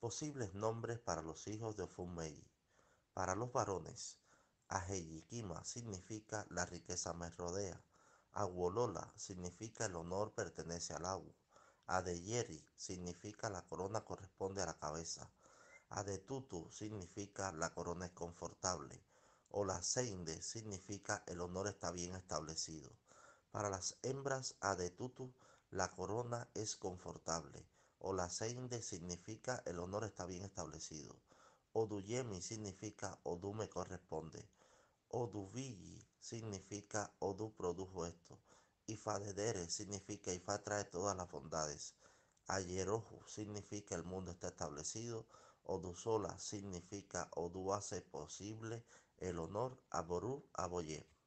Posibles nombres para los hijos de Ofunmei. Para los varones, Ajeyikima significa la riqueza me rodea. Aguolola significa el honor pertenece al agua. Adeyeri significa la corona corresponde a la cabeza. Adetutu significa la corona es confortable. Olaseinde significa el honor está bien establecido. Para las hembras Adetutu la corona es confortable. Olaseinde significa el honor está bien establecido. Oduyemi significa Odu me corresponde. Oduvilli significa Odu produjo esto. Ifadedere significa Ifa trae todas las bondades. Ayerohu significa el mundo está establecido. Odusola significa Odu hace posible el honor. Aboru, Aboye.